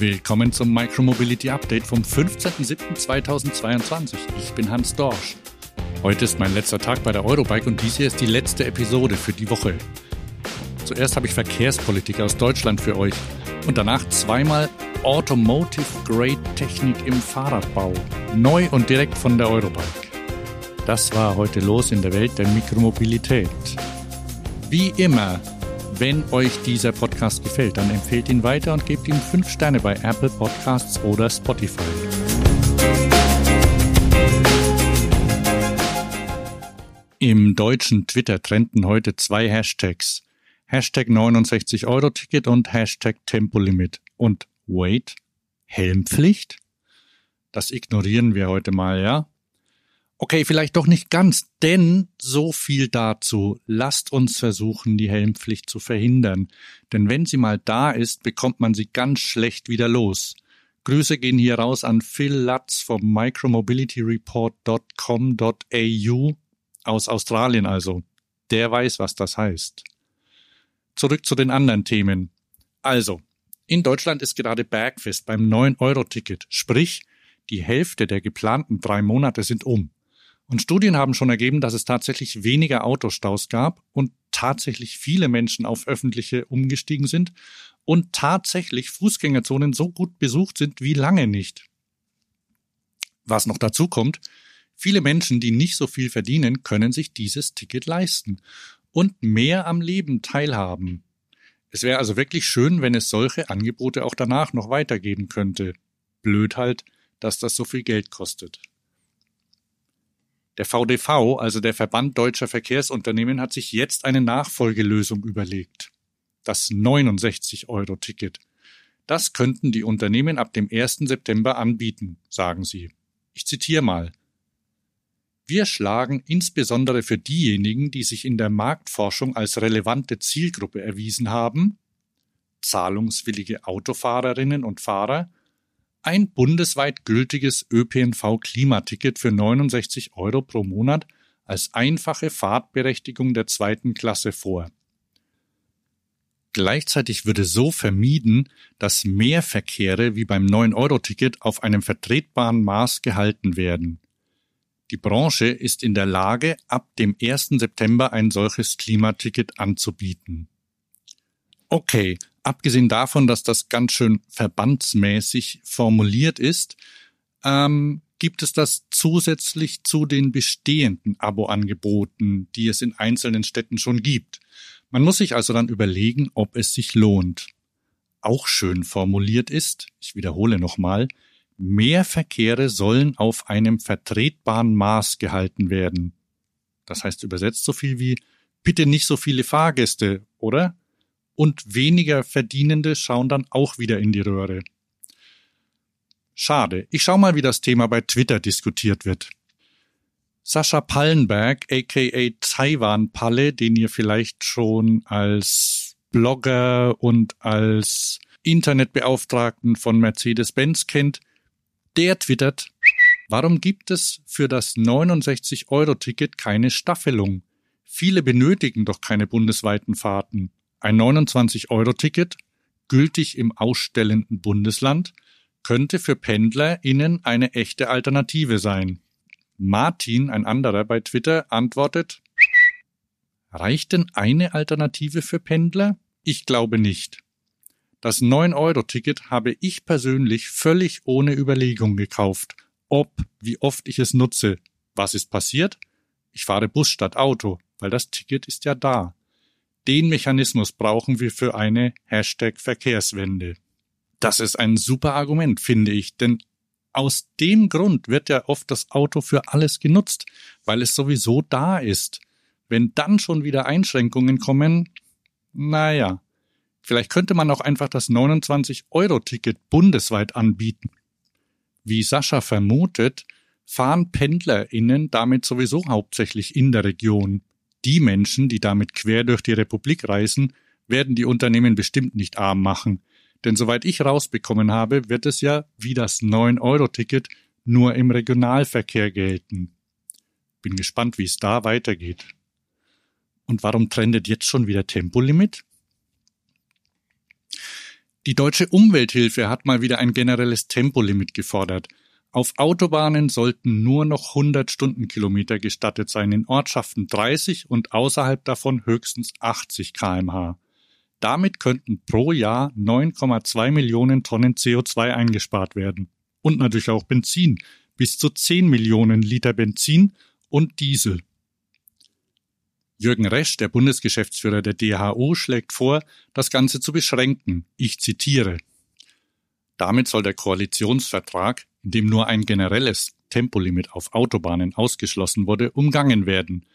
Willkommen zum Micromobility Update vom 15.07.2022. Ich bin Hans Dorsch. Heute ist mein letzter Tag bei der Eurobike und dies hier ist die letzte Episode für die Woche. Zuerst habe ich Verkehrspolitik aus Deutschland für euch und danach zweimal Automotive Grade Technik im Fahrradbau. Neu und direkt von der Eurobike. Das war heute los in der Welt der Mikromobilität. Wie immer wenn euch dieser Podcast gefällt, dann empfehlt ihn weiter und gebt ihm 5 Sterne bei Apple Podcasts oder Spotify. Im deutschen Twitter trenden heute zwei Hashtags. Hashtag 69 Euro Ticket und Hashtag Tempolimit. Und wait, Helmpflicht? Das ignorieren wir heute mal, ja? Okay, vielleicht doch nicht ganz, denn so viel dazu. Lasst uns versuchen, die Helmpflicht zu verhindern. Denn wenn sie mal da ist, bekommt man sie ganz schlecht wieder los. Grüße gehen hier raus an Phil Lutz vom micromobilityreport.com.au aus Australien also. Der weiß, was das heißt. Zurück zu den anderen Themen. Also, in Deutschland ist gerade Bergfest beim 9-Euro-Ticket, sprich, die Hälfte der geplanten drei Monate sind um. Und Studien haben schon ergeben, dass es tatsächlich weniger Autostaus gab und tatsächlich viele Menschen auf öffentliche umgestiegen sind und tatsächlich Fußgängerzonen so gut besucht sind wie lange nicht. Was noch dazu kommt, viele Menschen, die nicht so viel verdienen, können sich dieses Ticket leisten und mehr am Leben teilhaben. Es wäre also wirklich schön, wenn es solche Angebote auch danach noch weitergeben könnte. Blöd halt, dass das so viel Geld kostet. Der VDV, also der Verband Deutscher Verkehrsunternehmen, hat sich jetzt eine Nachfolgelösung überlegt. Das 69-Euro-Ticket. Das könnten die Unternehmen ab dem 1. September anbieten, sagen sie. Ich zitiere mal. Wir schlagen insbesondere für diejenigen, die sich in der Marktforschung als relevante Zielgruppe erwiesen haben, zahlungswillige Autofahrerinnen und Fahrer, ein bundesweit gültiges ÖPNV-Klimaticket für 69 Euro pro Monat als einfache Fahrtberechtigung der zweiten Klasse vor. Gleichzeitig würde so vermieden, dass mehr Verkehre wie beim 9-Euro-Ticket auf einem vertretbaren Maß gehalten werden. Die Branche ist in der Lage, ab dem 1. September ein solches Klimaticket anzubieten. Okay, abgesehen davon, dass das ganz schön verbandsmäßig formuliert ist, ähm, gibt es das zusätzlich zu den bestehenden Abo-Angeboten, die es in einzelnen Städten schon gibt. Man muss sich also dann überlegen, ob es sich lohnt. Auch schön formuliert ist, ich wiederhole nochmal, mehr Verkehre sollen auf einem vertretbaren Maß gehalten werden. Das heißt übersetzt so viel wie bitte nicht so viele Fahrgäste, oder? Und weniger Verdienende schauen dann auch wieder in die Röhre. Schade. Ich schau mal, wie das Thema bei Twitter diskutiert wird. Sascha Pallenberg, aka Taiwan Palle, den ihr vielleicht schon als Blogger und als Internetbeauftragten von Mercedes-Benz kennt, der twittert, warum gibt es für das 69-Euro-Ticket keine Staffelung? Viele benötigen doch keine bundesweiten Fahrten. Ein 29-Euro-Ticket, gültig im ausstellenden Bundesland, könnte für PendlerInnen eine echte Alternative sein. Martin, ein anderer bei Twitter, antwortet, Reicht denn eine Alternative für Pendler? Ich glaube nicht. Das 9-Euro-Ticket habe ich persönlich völlig ohne Überlegung gekauft. Ob, wie oft ich es nutze. Was ist passiert? Ich fahre Bus statt Auto, weil das Ticket ist ja da. Den Mechanismus brauchen wir für eine Hashtag Verkehrswende. Das ist ein super Argument, finde ich, denn aus dem Grund wird ja oft das Auto für alles genutzt, weil es sowieso da ist. Wenn dann schon wieder Einschränkungen kommen, naja, vielleicht könnte man auch einfach das 29-Euro-Ticket bundesweit anbieten. Wie Sascha vermutet, fahren PendlerInnen damit sowieso hauptsächlich in der Region. Die Menschen, die damit quer durch die Republik reisen, werden die Unternehmen bestimmt nicht arm machen. Denn soweit ich rausbekommen habe, wird es ja wie das 9-Euro-Ticket nur im Regionalverkehr gelten. Bin gespannt, wie es da weitergeht. Und warum trendet jetzt schon wieder Tempolimit? Die deutsche Umwelthilfe hat mal wieder ein generelles Tempolimit gefordert. Auf Autobahnen sollten nur noch 100 Stundenkilometer gestattet sein, in Ortschaften 30 und außerhalb davon höchstens 80 kmh. Damit könnten pro Jahr 9,2 Millionen Tonnen CO2 eingespart werden. Und natürlich auch Benzin, bis zu 10 Millionen Liter Benzin und Diesel. Jürgen Resch, der Bundesgeschäftsführer der DHO, schlägt vor, das Ganze zu beschränken. Ich zitiere. Damit soll der Koalitionsvertrag, in dem nur ein generelles Tempolimit auf Autobahnen ausgeschlossen wurde, umgangen werden.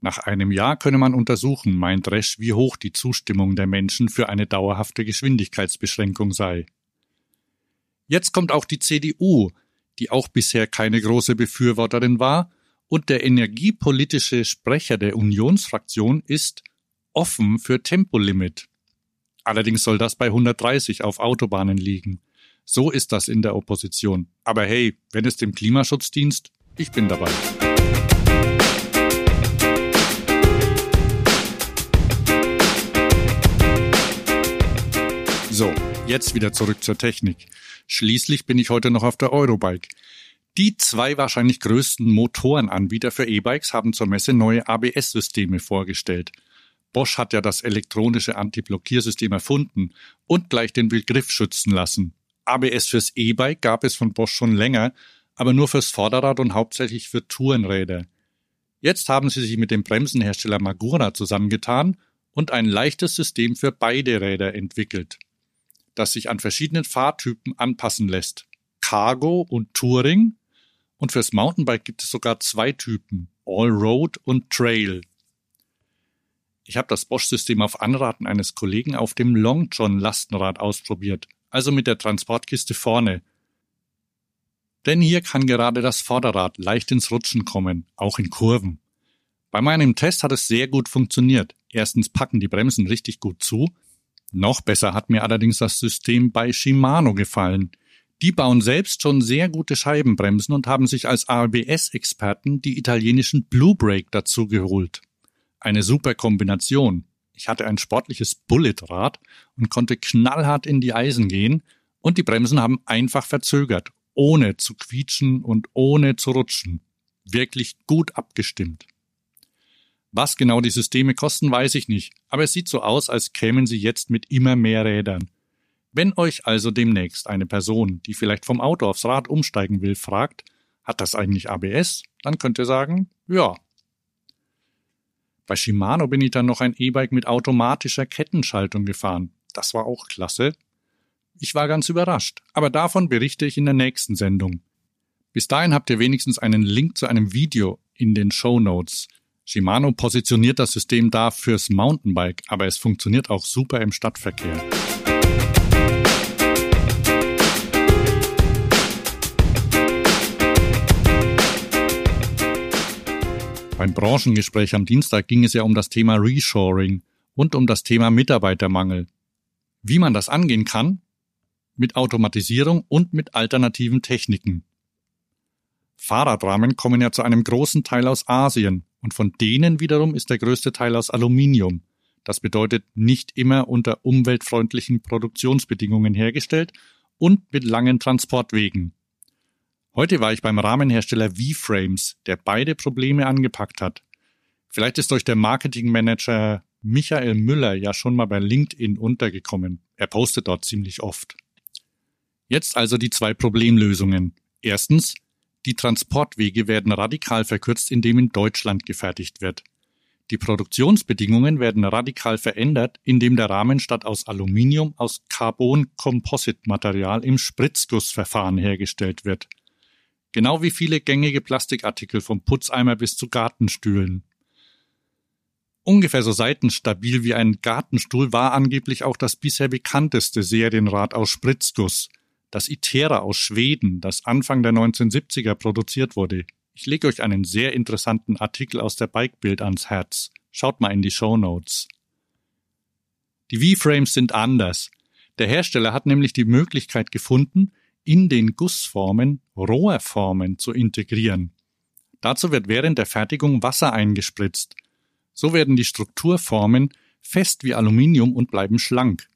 Nach einem Jahr könne man untersuchen, meint Resch, wie hoch die Zustimmung der Menschen für eine dauerhafte Geschwindigkeitsbeschränkung sei. Jetzt kommt auch die CDU, die auch bisher keine große Befürworterin war, und der energiepolitische Sprecher der Unionsfraktion ist offen für Tempolimit. Allerdings soll das bei 130 auf Autobahnen liegen. So ist das in der Opposition. Aber hey, wenn es dem Klimaschutzdienst, ich bin dabei. So, jetzt wieder zurück zur Technik. Schließlich bin ich heute noch auf der Eurobike. Die zwei wahrscheinlich größten Motorenanbieter für E-Bikes haben zur Messe neue ABS-Systeme vorgestellt. Bosch hat ja das elektronische Anti-Blockiersystem erfunden und gleich den Begriff schützen lassen. ABS fürs E-Bike gab es von Bosch schon länger, aber nur fürs Vorderrad und hauptsächlich für Tourenräder. Jetzt haben sie sich mit dem Bremsenhersteller Magura zusammengetan und ein leichtes System für beide Räder entwickelt, das sich an verschiedenen Fahrtypen anpassen lässt. Cargo und Touring und fürs Mountainbike gibt es sogar zwei Typen, Allroad und Trail. Ich habe das Bosch-System auf Anraten eines Kollegen auf dem Long John Lastenrad ausprobiert, also mit der Transportkiste vorne. Denn hier kann gerade das Vorderrad leicht ins Rutschen kommen, auch in Kurven. Bei meinem Test hat es sehr gut funktioniert. Erstens packen die Bremsen richtig gut zu. Noch besser hat mir allerdings das System bei Shimano gefallen. Die bauen selbst schon sehr gute Scheibenbremsen und haben sich als ABS-Experten die italienischen Blue Brake dazu geholt. Eine super Kombination. Ich hatte ein sportliches Bullet-Rad und konnte knallhart in die Eisen gehen und die Bremsen haben einfach verzögert, ohne zu quietschen und ohne zu rutschen. Wirklich gut abgestimmt. Was genau die Systeme kosten, weiß ich nicht, aber es sieht so aus, als kämen sie jetzt mit immer mehr Rädern. Wenn euch also demnächst eine Person, die vielleicht vom Auto aufs Rad umsteigen will, fragt, hat das eigentlich ABS? Dann könnt ihr sagen, ja. Bei Shimano bin ich dann noch ein E-Bike mit automatischer Kettenschaltung gefahren. Das war auch klasse. Ich war ganz überrascht, aber davon berichte ich in der nächsten Sendung. Bis dahin habt ihr wenigstens einen Link zu einem Video in den Show Notes. Shimano positioniert das System da fürs Mountainbike, aber es funktioniert auch super im Stadtverkehr. Beim Branchengespräch am Dienstag ging es ja um das Thema Reshoring und um das Thema Mitarbeitermangel. Wie man das angehen kann? Mit Automatisierung und mit alternativen Techniken. Fahrradrahmen kommen ja zu einem großen Teil aus Asien und von denen wiederum ist der größte Teil aus Aluminium. Das bedeutet nicht immer unter umweltfreundlichen Produktionsbedingungen hergestellt und mit langen Transportwegen. Heute war ich beim Rahmenhersteller V-Frames, der beide Probleme angepackt hat. Vielleicht ist euch der Marketingmanager Michael Müller ja schon mal bei LinkedIn untergekommen. Er postet dort ziemlich oft. Jetzt also die zwei Problemlösungen. Erstens, die Transportwege werden radikal verkürzt, indem in Deutschland gefertigt wird. Die Produktionsbedingungen werden radikal verändert, indem der Rahmen statt aus Aluminium aus Carbon-Composite-Material im Spritzgussverfahren hergestellt wird. Genau wie viele gängige Plastikartikel vom Putzeimer bis zu Gartenstühlen. Ungefähr so seitenstabil wie ein Gartenstuhl war angeblich auch das bisher bekannteste Serienrad aus Spritzguss, das Itera aus Schweden, das Anfang der 1970er produziert wurde. Ich lege euch einen sehr interessanten Artikel aus der Bikebild ans Herz. Schaut mal in die Show Notes. Die V-Frames sind anders. Der Hersteller hat nämlich die Möglichkeit gefunden, in den Gussformen Rohrformen zu integrieren. Dazu wird während der Fertigung Wasser eingespritzt. So werden die Strukturformen fest wie Aluminium und bleiben schlank.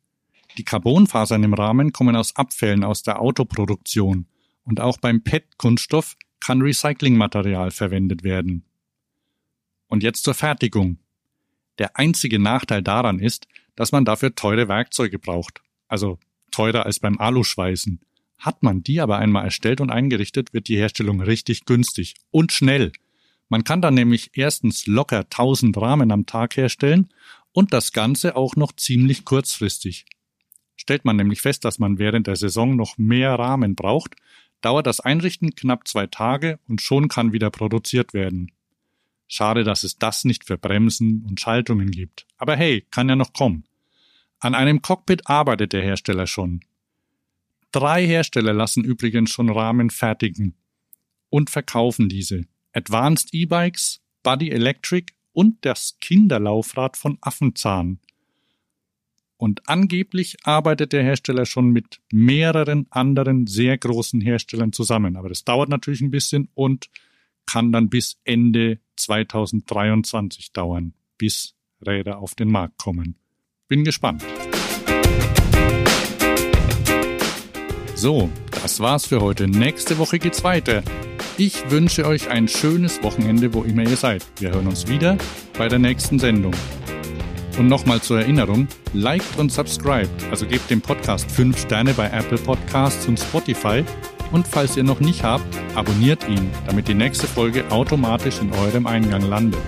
Die Carbonfasern im Rahmen kommen aus Abfällen aus der Autoproduktion und auch beim PET-Kunststoff kann Recyclingmaterial verwendet werden. Und jetzt zur Fertigung. Der einzige Nachteil daran ist, dass man dafür teure Werkzeuge braucht, also teurer als beim Aluschweißen. Hat man die aber einmal erstellt und eingerichtet, wird die Herstellung richtig günstig und schnell. Man kann dann nämlich erstens locker 1000 Rahmen am Tag herstellen und das Ganze auch noch ziemlich kurzfristig. Stellt man nämlich fest, dass man während der Saison noch mehr Rahmen braucht, dauert das Einrichten knapp zwei Tage und schon kann wieder produziert werden. Schade, dass es das nicht für Bremsen und Schaltungen gibt. Aber hey, kann ja noch kommen. An einem Cockpit arbeitet der Hersteller schon. Drei Hersteller lassen übrigens schon Rahmen fertigen und verkaufen diese. Advanced E-Bikes, Buddy Electric und das Kinderlaufrad von Affenzahn. Und angeblich arbeitet der Hersteller schon mit mehreren anderen sehr großen Herstellern zusammen. Aber das dauert natürlich ein bisschen und kann dann bis Ende 2023 dauern, bis Räder auf den Markt kommen. Bin gespannt. So, das war's für heute. Nächste Woche geht's weiter. Ich wünsche euch ein schönes Wochenende, wo immer ihr seid. Wir hören uns wieder bei der nächsten Sendung. Und nochmal zur Erinnerung, liked und subscribed, also gebt dem Podcast 5 Sterne bei Apple Podcasts und Spotify. Und falls ihr noch nicht habt, abonniert ihn, damit die nächste Folge automatisch in eurem Eingang landet.